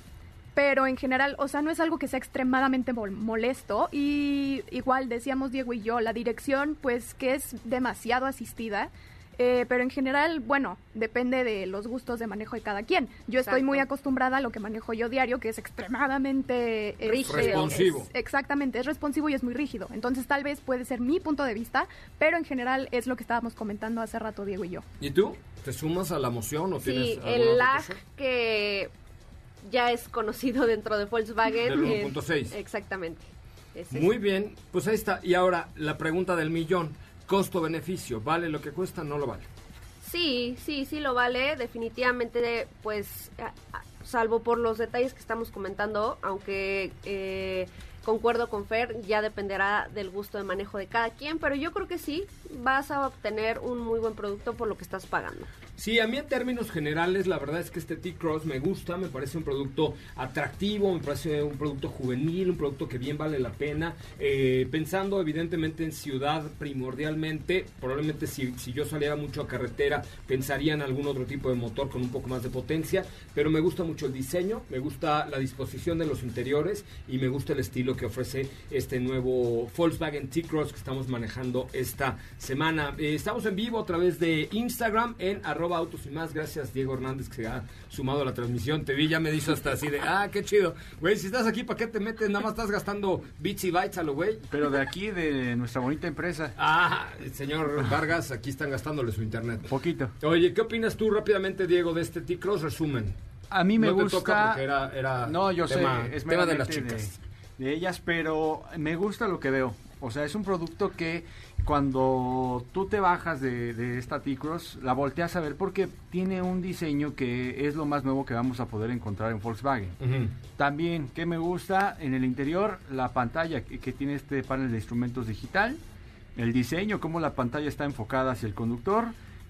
Pero en general, o sea, no es algo que sea extremadamente mol- molesto. Y igual decíamos Diego y yo, la dirección, pues que es demasiado asistida. Eh, pero en general, bueno, depende de los gustos de manejo de cada quien. Yo estoy muy acostumbrada a lo que manejo yo diario, que es extremadamente este, Rígido. Responsivo. es- exactamente, es responsivo y es muy rígido. Entonces tal vez puede ser mi punto de vista, pero en general es lo que estábamos comentando hace rato Diego y yo. ¿Y tú? ¿Te sumas a la moción o tienes Sí, alguna el lag que ya es conocido dentro de Volkswagen. Del eh, 1.6. exactamente. Ese es. Muy bien, pues ahí está. Y ahora, la pregunta del millón. Costo-beneficio, ¿vale lo que cuesta? ¿No lo vale? Sí, sí, sí lo vale. Definitivamente, pues, salvo por los detalles que estamos comentando, aunque eh, concuerdo con Fer, ya dependerá del gusto de manejo de cada quien, pero yo creo que sí, vas a obtener un muy buen producto por lo que estás pagando. Sí, a mí en términos generales, la verdad es que este T-Cross me gusta, me parece un producto atractivo, me parece un producto juvenil, un producto que bien vale la pena. Eh, pensando evidentemente en ciudad primordialmente, probablemente si, si yo saliera mucho a carretera, pensaría en algún otro tipo de motor con un poco más de potencia, pero me gusta mucho el diseño, me gusta la disposición de los interiores y me gusta el estilo que ofrece este nuevo Volkswagen T-Cross que estamos manejando esta semana. Eh, estamos en vivo a través de Instagram en arroba autos y más. Gracias Diego Hernández que se ha sumado a la transmisión. Te vi, ya me dijo hasta así de, ah, qué chido. Güey, si estás aquí, ¿para qué te metes? Nada más estás gastando bits y bytes a lo güey. Pero de aquí, de nuestra bonita empresa. Ah, el señor Vargas, aquí están gastándole su internet. Poquito. Oye, ¿qué opinas tú rápidamente, Diego, de este T-Cross? Resumen. A mí me No te gusta. toca porque era- era no, yo tema- sé, es tema de las chicas. De, de ellas, pero me gusta lo que veo. O sea, es un producto que cuando tú te bajas de, de esta T-Cross, la volteas a ver porque tiene un diseño que es lo más nuevo que vamos a poder encontrar en Volkswagen. También, que me gusta en el interior, la pantalla que, que tiene este panel de instrumentos digital, el diseño, cómo la pantalla está enfocada hacia el conductor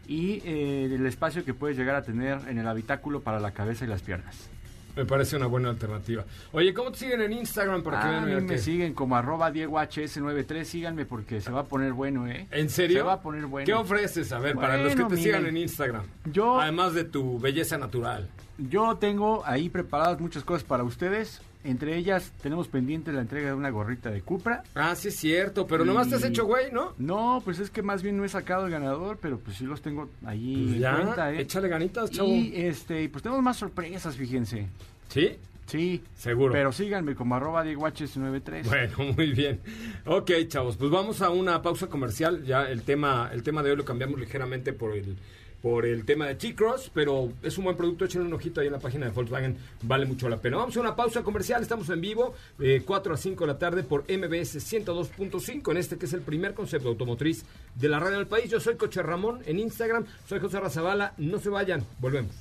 y eh, el espacio que puedes llegar a tener en el habitáculo para la cabeza y las piernas. Me parece una buena alternativa. Oye, ¿cómo te siguen en Instagram para que Ah, vean? a mí me que- siguen como arroba DiegoHS93, síganme porque se va a poner bueno, ¿eh? ¿En serio? Se va a poner bueno. ¿Qué ofreces? A ver, para los que te miren, sigan en Instagram. Yo, Además de tu belleza natural. yo tengo ahí preparadas muchas cosas para ustedes. Entre ellas tenemos pendiente la entrega de una gorrita de Cupra. Ah, sí es cierto, pero nomás te has Y- hecho güey, ¿no? No, pues es que más bien no he sacado el ganador, pero pues sí los tengo ahí Pues en ya, cuenta, ¿eh? échale ganitas, chavo. Y este, pues tenemos más sorpresas, fíjense. ¿Sí? Sí. Seguro. Pero síganme como arroba DiegoHS93. Bueno, muy bien. Ok, chavos, pues vamos a una pausa comercial. Ya el tema, el tema de hoy lo cambiamos ligeramente por el por el tema de T-Cross, pero es un buen producto, échenle un ojito ahí en la página de Volkswagen, vale mucho la pena. Vamos a una pausa comercial, estamos en vivo, eh, 4 a 5 de la tarde por MBS 102.5, en este que es el primer concepto automotriz de la radio del país. Yo soy Coche Ramón en Instagram, soy José Razabala, no se vayan, volvemos.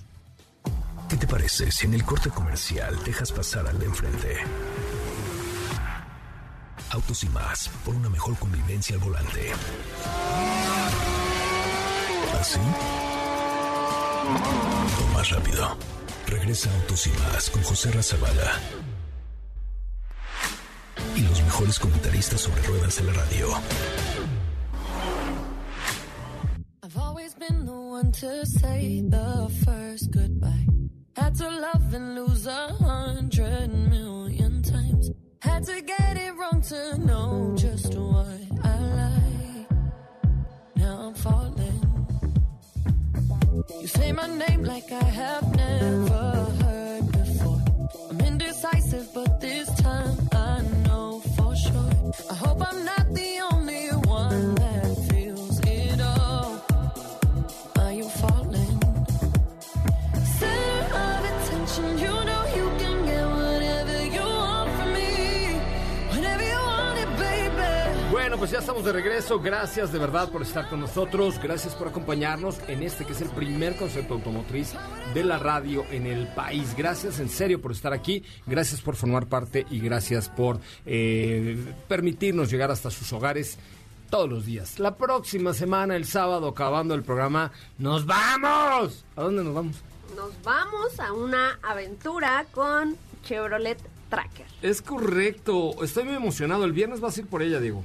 ¿Qué te parece si en el corte comercial dejas pasar al de enfrente? Autos y más, por una mejor convivencia al volante. ¿Así? Más rápido. Regresa Autos y más con José Razabala. Y los mejores comentaristas sobre ruedas de la radio. I've always been the one to say the first goodbye. Had to love and lose a hundred million times. Had to get it wrong to know just what I like. Now I'm falling. You say my name like I have never heard before. I'm indecisive, but this time pues ya estamos de regreso. Gracias de verdad por estar con nosotros. Gracias por acompañarnos en este que es el primer concepto automotriz de la radio en el país. Gracias en serio por estar aquí. Gracias por formar parte y gracias por eh, permitirnos llegar hasta sus hogares todos los días. La próxima semana, el sábado, acabando el programa, ¡nos vamos! ¿A dónde nos vamos? Nos vamos a una aventura con Chevrolet Tracker. Es correcto. Estoy muy emocionado. El viernes vas a ir por ella, Diego.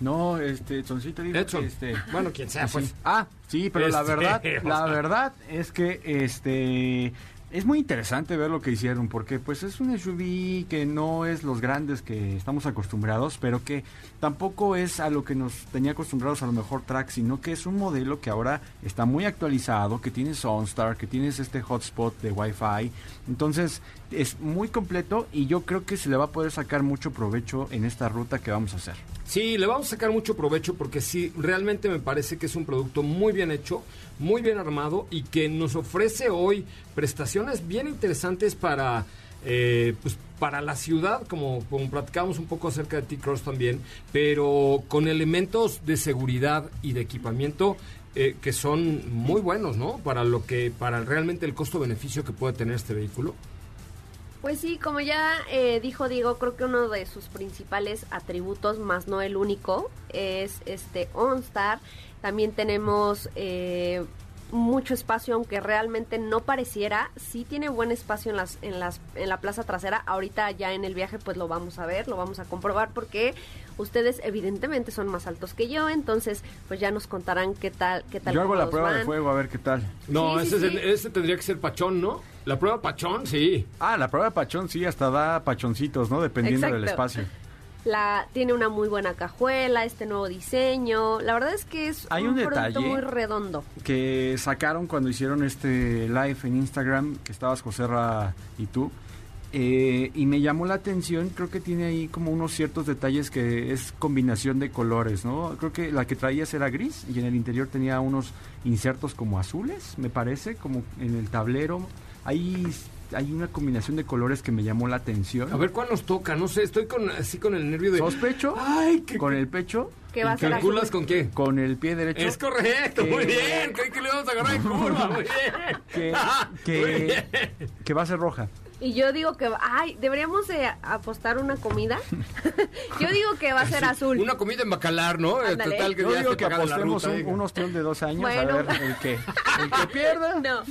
No, este, Soncito dijo Edson. que, este... <laughs> Bueno, quien sea, Sí. pues. Ah, sí, pero la Este, verdad, <laughs> o la verdad es que, este... Es muy interesante ver lo que hicieron porque pues es un SUV que no es los grandes que estamos acostumbrados, pero que tampoco es a lo que nos tenía acostumbrados a lo mejor Track, sino que es un modelo que ahora está muy actualizado, que tiene OnStar, que tienes este hotspot de Wi-Fi. Entonces es muy completo y yo creo que se le va a poder sacar mucho provecho en esta ruta que vamos a hacer. Sí, le vamos a sacar mucho provecho porque sí, realmente me parece que es un producto muy bien hecho, muy bien armado y que nos ofrece hoy prestaciones bien interesantes para, eh, pues, para la ciudad, como, como platicamos un poco acerca de T-Cross también, pero con elementos de seguridad y de equipamiento eh, que son muy buenos, ¿no? Para lo que, para realmente el costo-beneficio que puede tener este vehículo. Pues sí, como ya eh, dijo Diego, creo que uno de sus principales atributos, más no el único, es este OnStar. También tenemos eh, mucho espacio, aunque realmente no pareciera. Sí tiene buen espacio en las, en las, en la plaza trasera. Ahorita ya en el viaje, pues lo vamos a ver, lo vamos a comprobar, porque ustedes evidentemente son más altos que yo, entonces pues ya nos contarán qué tal, qué tal. Yo hago la prueba de fuego a ver qué tal. No, Sí, sí, ese, es el- sí. ese tendría que ser Pachón, ¿no? La prueba Pachón, sí. Ah, la prueba de pachón sí, hasta da pachoncitos, ¿no? Dependiendo del espacio. La, tiene una muy buena cajuela, este nuevo diseño. La verdad es que es Hay un, un producto detalle. muy redondo. Que sacaron cuando hicieron este live en Instagram, que estabas Joserra y tú. eh, y me llamó la atención, creo que tiene ahí como unos ciertos detalles que es combinación de colores, ¿no? Creo que la que traías era gris y en el interior tenía unos insertos como azules, me parece, como en el tablero. Ahí hay una combinación de colores que me llamó la atención. A ver cuál nos toca, no sé, estoy con así con el nervio de. Sospecho Ay, que con el pecho. Va a ser ¿Calculas con qué? Con el pie derecho. Es correcto, Que- muy bien. Creí que le íbamos a agarrar en curva, muy bien. Que, <laughs> Muy que, bien. que va a ser roja. Y yo digo que, ay, deberíamos de apostar una comida. <laughs> <laughs> yo digo que va a ser azul. Una comida en bacalar, ¿no? Eh, Ándale. Total que Yo digo que apostemos ruta, un, un ostión de dos años Bueno. a ver el que, el que pierda. <laughs> No,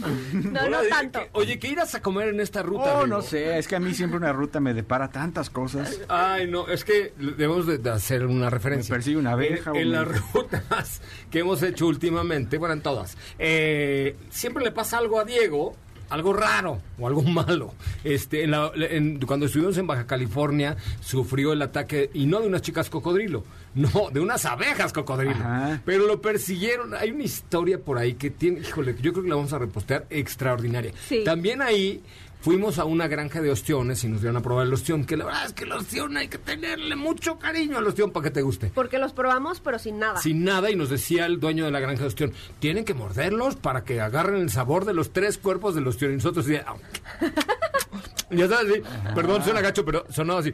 no, Hola, no dile tanto. que- oye, ¿qué irás a comer en esta ruta? Oh, no sé, es que a mí siempre una ruta me depara tantas cosas. Ay, no, es que debemos de, de hacer una referencia. Me persigue una abeja En, o en me- las rutas que hemos hecho últimamente, bueno, en todas, eh, siempre le pasa algo a Diego, algo raro o algo <laughs> malo. Este, en la- en- cuando estuvimos en Baja California, sufrió el ataque, y no de unas chicas cocodrilo, <laughs> no, de unas abejas cocodrilo. Ajá. Pero lo persiguieron. Hay una historia por ahí que tiene, híjole, yo creo que la vamos a repostear extraordinaria. Sí. También ahí fuimos a una granja de ostiones y nos dieron a probar el ostión, que la verdad es que el ostión hay que tenerle mucho cariño al ostión para que te guste. Porque los probamos, pero sin nada. Sin nada, y nos decía el dueño de la granja de ostión, tienen que morderlos para que agarren el sabor de los tres cuerpos del ostión. Y nosotros "Au". <laughs> ya sabes, sí, perdón, suena gacho, pero sonaba así.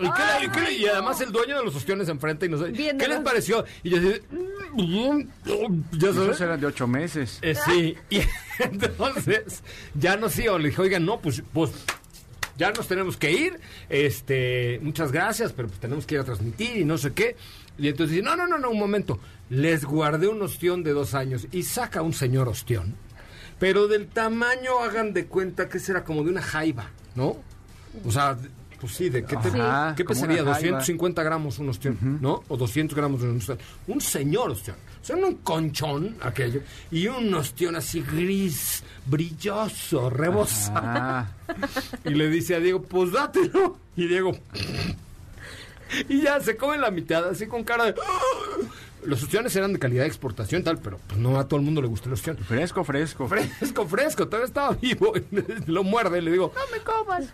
¿Y, qué le- y qué le- y además el dueño de los ostiones enfrente y nos dice, ¿qué les pareció? Y yo así, ya Esos sabes. eran de ocho meses. Eh, sí, y <laughs> entonces ya nos iba, le dije, oigan, no, pues, pues ya nos tenemos que ir. Este, muchas gracias, pero pues tenemos que ir a transmitir y no sé qué. Y entonces dice, no, no, no, no, un momento. Les guardé un ostión de dos años y saca un señor ostión. Pero del tamaño, hagan de cuenta que será como de una jaiba, ¿no? O sea, pues sí, ¿de qué, te, Ajá, ¿qué pesaría? una jaiba. 250 gramos un ostión, ¿no? O 200 gramos un ostión. Un señor ostión. O sea, un conchón, aquello. Y un ostión así gris, brilloso, rebosado. <laughs> Y le dice a Diego, pues dátelo. Y Diego... <laughs> Y ya se come la mitad, así con cara de... Los ostiones eran de calidad de exportación tal, pero pues no a todo el mundo le gusta el ostión. Fresco, fresco. Fresco, fresco, todavía estaba vivo. <laughs> Lo muerde y le digo, No me comas.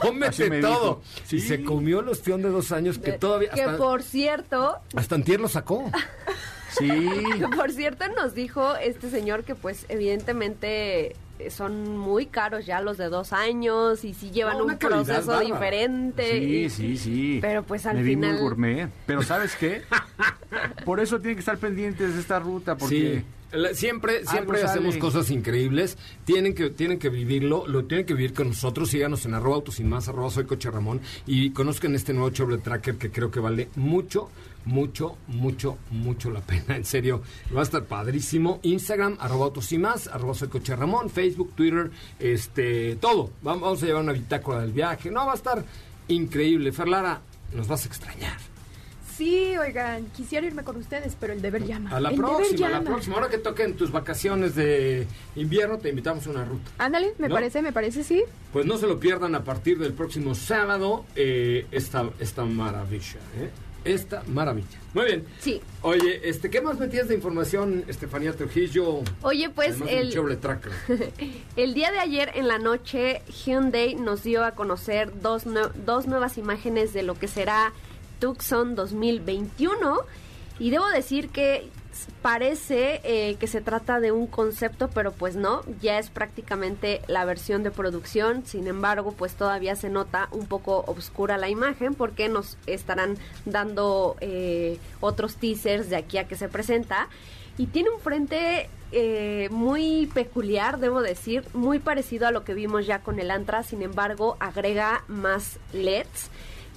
Cómete me todo. dijo. Y se comió el ostión de dos años que todavía... Que Hasta, por cierto, hasta antier lo sacó. Sí. <laughs> que por cierto nos dijo este señor que pues evidentemente son muy caros ya los de dos años y si llevan No, un proceso diferente. Sí, y- sí, sí. Pero pues al Me vi muy final- gourmet. Pero ¿sabes qué? <laughs> Por eso tienen que estar pendientes de esta ruta, porque... Sí. Siempre, Algo siempre sale. hacemos cosas increíbles. Tienen que, tienen que vivirlo, lo tienen que vivir con nosotros. Síganos en arroba autos sin más, arroba soy coche Ramón. Y conozcan este nuevo Chevrolet Tracker que creo que vale mucho, mucho, mucho, mucho la pena. En serio, va a estar padrísimo. Instagram, arroba autos sin más, arroba soy coche Ramón, Facebook, Twitter, este, todo. Vamos, vamos a llevar una bitácora del viaje. No, va a estar increíble. Ferlara, nos vas a extrañar. Sí, oigan, quisiera irme con ustedes, pero el deber llama. A la El deber próxima, a la próxima. Ahora que toquen tus vacaciones de invierno, te invitamos a una ruta. Ándale, me ¿No? parece, me parece, sí. Pues no se lo pierdan a partir del próximo sábado, eh, esta, esta maravilla, ¿eh? Esta maravilla. Muy bien. Sí. Oye, este, ¿qué más metías de información, Estefanía Trujillo? Oye, pues el, <laughs> el día de ayer en la noche Hyundai nos dio a conocer dos, dos nuevas imágenes de lo que será Tucson 2021 y debo decir que parece eh, que se trata de un concepto, pero pues no, ya es prácticamente la versión de producción, sin embargo pues todavía se nota un poco oscura la imagen porque nos estarán dando eh, otros teasers de aquí a que se presenta. Y tiene un frente eh, muy peculiar, debo decir, muy parecido a lo que vimos ya con el Antra, sin embargo agrega más LEDs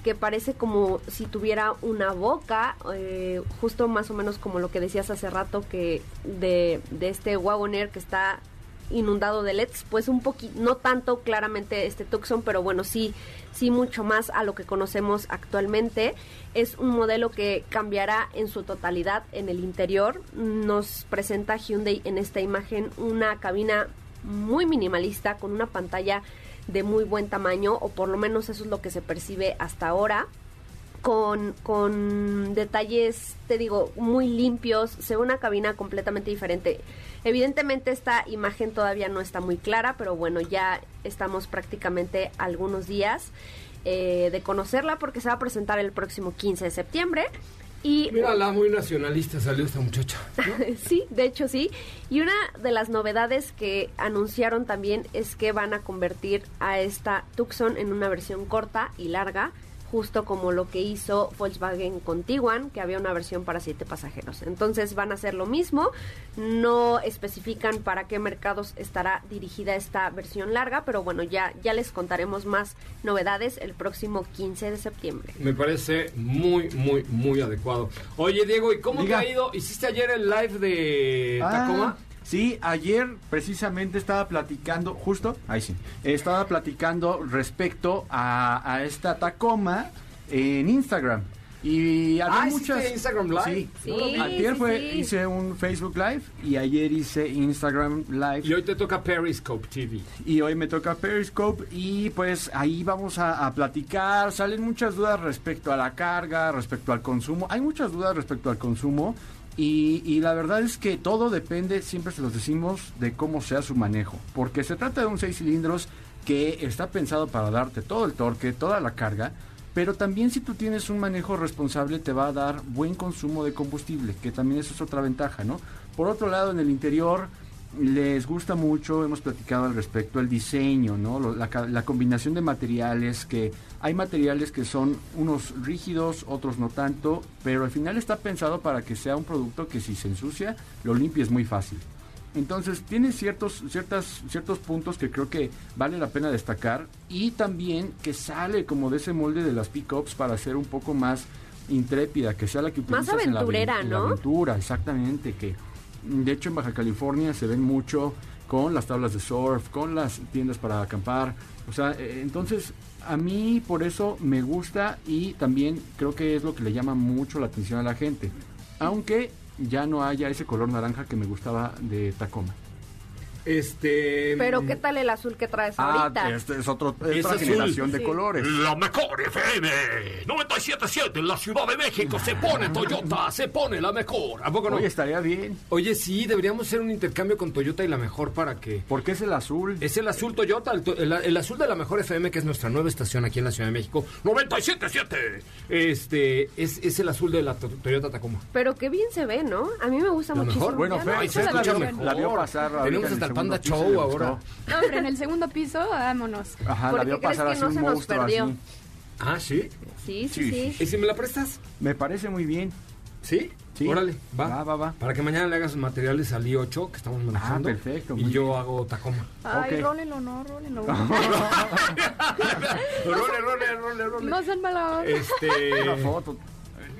que parece como si tuviera una boca, eh, justo más o menos como lo que decías hace rato que de, de este Wagoner que está inundado de LEDs, pues un poquito, no tanto claramente este Tucson, pero bueno, sí, sí mucho más a lo que conocemos actualmente. Es un modelo que cambiará en su totalidad en el interior. Nos presenta Hyundai en esta imagen una cabina muy minimalista con una pantalla de muy buen tamaño, o por lo menos eso es lo que se percibe hasta ahora con, con detalles, te digo, muy limpios, se ve una cabina completamente diferente. Evidentemente esta imagen todavía no está muy clara, pero bueno, ya estamos prácticamente algunos días eh, de conocerla porque se va a presentar el próximo 15 de septiembre. Y Mírala, muy nacionalista salió esta muchacha. <laughs> sí, de hecho sí. Y una de las novedades que anunciaron también es que van a convertir a esta Tucson en una versión corta y larga, justo como lo que hizo Volkswagen con Tiguan, que había una versión para siete pasajeros. Entonces van a hacer lo mismo. No especifican para qué mercados estará dirigida esta versión larga, pero bueno, ya, ya les contaremos más novedades el próximo 15 de septiembre. Me parece muy, muy, muy adecuado. Oye, Diego, ¿y cómo Diga. te ha ido? ¿Hiciste ayer el live de Ah, Tacoma? Sí, ayer precisamente estaba platicando, justo, ahí sí, estaba platicando respecto a, a esta Tacoma en Instagram. Y había Ah, ¿hiciste muchas. Instagram Live? Sí, Sí, Sí, ayer sí, fue, sí. hice un Facebook Live y ayer hice Instagram Live. Y hoy te toca Periscope TV. Y hoy me toca Periscope y pues ahí vamos a, a platicar. Salen muchas dudas respecto a la carga, respecto al consumo. Hay muchas dudas respecto al consumo y, la verdad es que todo depende, siempre se los decimos, de cómo sea su manejo. Porque se trata de un 6 cilindros que está pensado para darte todo el torque, toda la carga. Pero también si tú tienes un manejo responsable te va a dar buen consumo de combustible, que también eso es otra ventaja, ¿no? Por otro lado, en el interior les gusta mucho, hemos platicado al respecto, el diseño, ¿no? La, combinación de materiales, que hay materiales que son unos rígidos, otros no tanto, pero al final está pensado para que sea un producto que si se ensucia, lo limpies muy fácil. Entonces tiene ciertos, ciertas, ciertos puntos que creo que vale la pena destacar y también que sale como de ese molde de las pickups para ser un poco más intrépida, que sea la que Más utilizas en la aventurera, en la ¿no? aventura, exactamente, que de hecho en Baja California se ven mucho con las tablas de surf, con las tiendas para acampar, o sea, eh, entonces a mí por eso me gusta y también creo que es lo que le llama mucho la atención a la gente, aunque ya no haya ese color naranja que me gustaba de Tacoma. Este. Pero ¿qué tal el azul que traes Ah, ahorita? este es otro, Es otra azul. generación de Sí. colores. La mejor FM 977 en la Ciudad de México se pone Toyota, se pone la mejor. ¿A poco no? Oye, estaría bien. Oye, sí, deberíamos hacer un intercambio con Toyota y la mejor para que. ¿Por qué es el azul? Es el azul Toyota, el, to- el- el azul de la mejor FM, que es nuestra nueva estación aquí en la Ciudad de México. 977. Este, es, es el azul de la to- Toyota Tacoma. Pero qué bien se ve, ¿no? A mí me gusta ¿La muchísimo. mejor? Bueno, Fer, no, Ay, se la escucha vi. mejor. La vio pasar ahorita Tenemos hasta el Panda Show ahora. No, hombre, en el segundo piso, vámonos. Ajá, ¿Por la vio crees pasar que así no un se nos monstruo perdió? así. Ah, ¿sí? Sí, sí, Sí, ¿Y si me la prestas? Me parece muy bien. ¿Sí? Sí. Órale, va. Va, va, va. Para que mañana le hagas materiales al I8 que estamos manejando. Ah, perfecto, Y yo bien. hago Tacoma. Ay, Ok. rólenlo, no, rólenlo. <laughs> <laughs> role, role, role, role. no sean mala. Este. Una foto.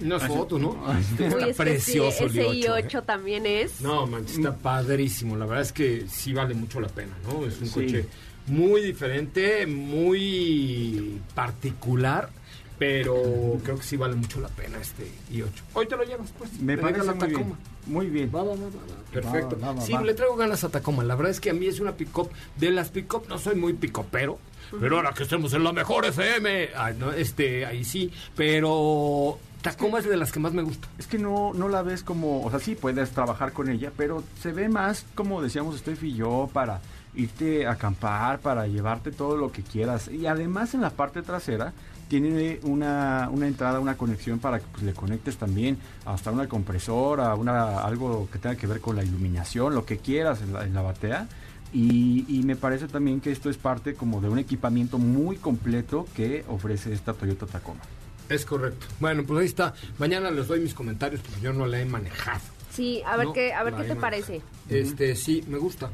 Unas fotos, ¿no? Este, Uy, está es que sí, precioso ese el I8. i8 ¿eh? también es. No, man, está padrísimo. La verdad es que sí vale mucho la pena, ¿no? Es un Sí. coche muy diferente, muy particular, pero creo que sí vale mucho la pena este i8. Hoy te lo llevas, pues. Me parece muy la bien. Tacoma. Muy bien. Va, va, va, va, va. Perfecto. Va, va, va, sí, va. le traigo ganas a Tacoma. La verdad es que a mí es una pick-up. De las pick-up no soy muy pick-upero. Pero ahora que estemos en la mejor FM, ay, no, este, ahí sí. Pero Tacoma es de las que más me gusta. Es que no, no la ves como, o sea, sí puedes trabajar con ella, pero se ve más, como decíamos Steph y yo, para irte a acampar, para llevarte todo lo que quieras. Y además en la parte trasera tiene una, una entrada, una conexión para que pues, le conectes también hasta una compresora, una, algo que tenga que ver con la iluminación, lo que quieras en la, batea. Y me parece también que esto es parte como de un equipamiento muy completo que ofrece esta Toyota Tacoma. Es correcto. Bueno, pues ahí está. Mañana les doy mis comentarios porque yo no la he manejado. Sí, a ver No, qué, a ver qué te manejado. parece. Este, sí, me gusta.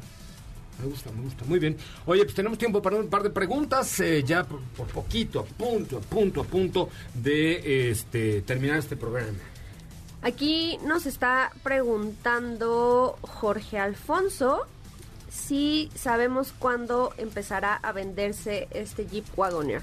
Me gusta, me gusta. Muy bien. Oye, pues tenemos tiempo para un par de preguntas. eh, ya por, por poquito, a punto, a punto, a punto de este, terminar este programa. Aquí nos está preguntando Jorge Alfonso si sabemos cuándo empezará a venderse este Jeep Wagoneer.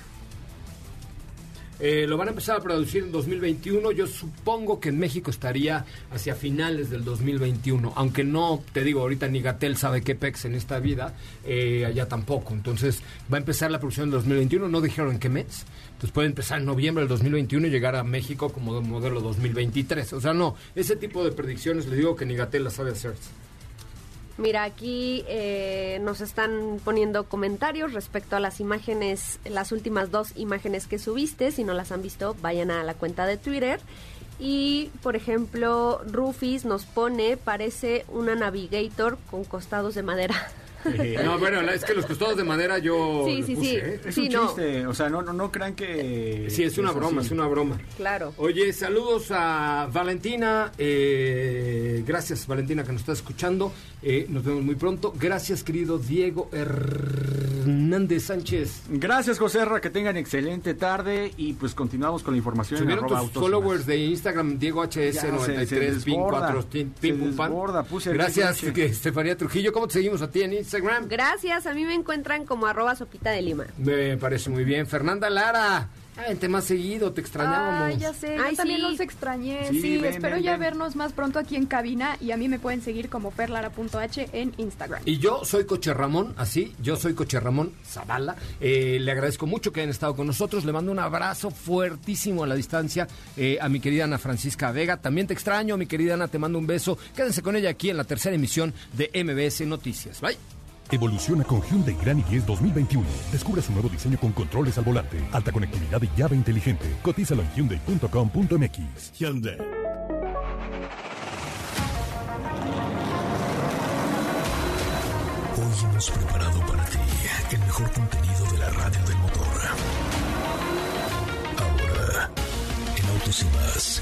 Eh, lo van a empezar a producir en 2021. Yo supongo que en México estaría hacia finales del 2021. Aunque no, te digo, ahorita ni Gatel sabe qué pex en esta vida. eh, allá tampoco. Entonces va a empezar la producción en 2021. No dijeron en qué mes. Entonces puede empezar en noviembre del 2021 y llegar a México como de modelo 2023. O sea, no, ese tipo de predicciones le digo que ni Gatel las sabe hacer. Mira, aquí eh, nos están poniendo comentarios respecto a las imágenes, las últimas dos imágenes que subiste. Si no las han visto, vayan a la cuenta de Twitter. Y, por ejemplo, Rufis nos pone, parece una Navigator con costados de madera. <laughs> <laughs> No, bueno, es que los costados de madera yo. Sí, sí, puse, sí. ¿eh? Es Sí, un no. chiste, o sea, no, no, no crean que... Sí, es una broma, así. es una broma. Claro. Oye, saludos a Valentina. eh, gracias, Valentina, que nos está escuchando. Eh, nos vemos muy pronto. Gracias, querido Diego Hernández Sánchez. Gracias, Joserra, que tengan excelente tarde y pues continuamos con la información Subieron tus followers más. de Instagram, Diego Ya, se- se HS93, pin desborda, 4, se pin pum pan. Gracias, <laughs> Estefanía Trujillo. ¿Cómo te seguimos a ti en Instagram? Gracias, a mí me encuentran como arroba sopita de lima. Me parece muy bien. Fernanda Lara. Vente más seguido, te extrañábamos. Ay, ya sé, Ay, yo también sí. los extrañé. Sí, Sí, ven, espero ven, ya ven. vernos más pronto aquí en cabina y a mí me pueden seguir como perlara.h en Instagram. Y yo soy Coche Ramón, así, yo soy Coche Ramón Zavala. Eh, le agradezco mucho que hayan estado con nosotros. Le mando un abrazo fuertísimo a la distancia eh, a mi querida Ana Francisca Vega. También te extraño, mi querida Ana, te mando un beso. Quédense con ella aquí en la tercera emisión de MBS Noticias. Bye. Evoluciona con Hyundai Grand i10 2021. Descubre su nuevo diseño con controles al volante, alta conectividad y llave inteligente. Cotízalo en hyundai.com.mx. Hyundai. Hoy hemos preparado para ti el mejor contenido de la radio del motor. Ahora, en Autos y más.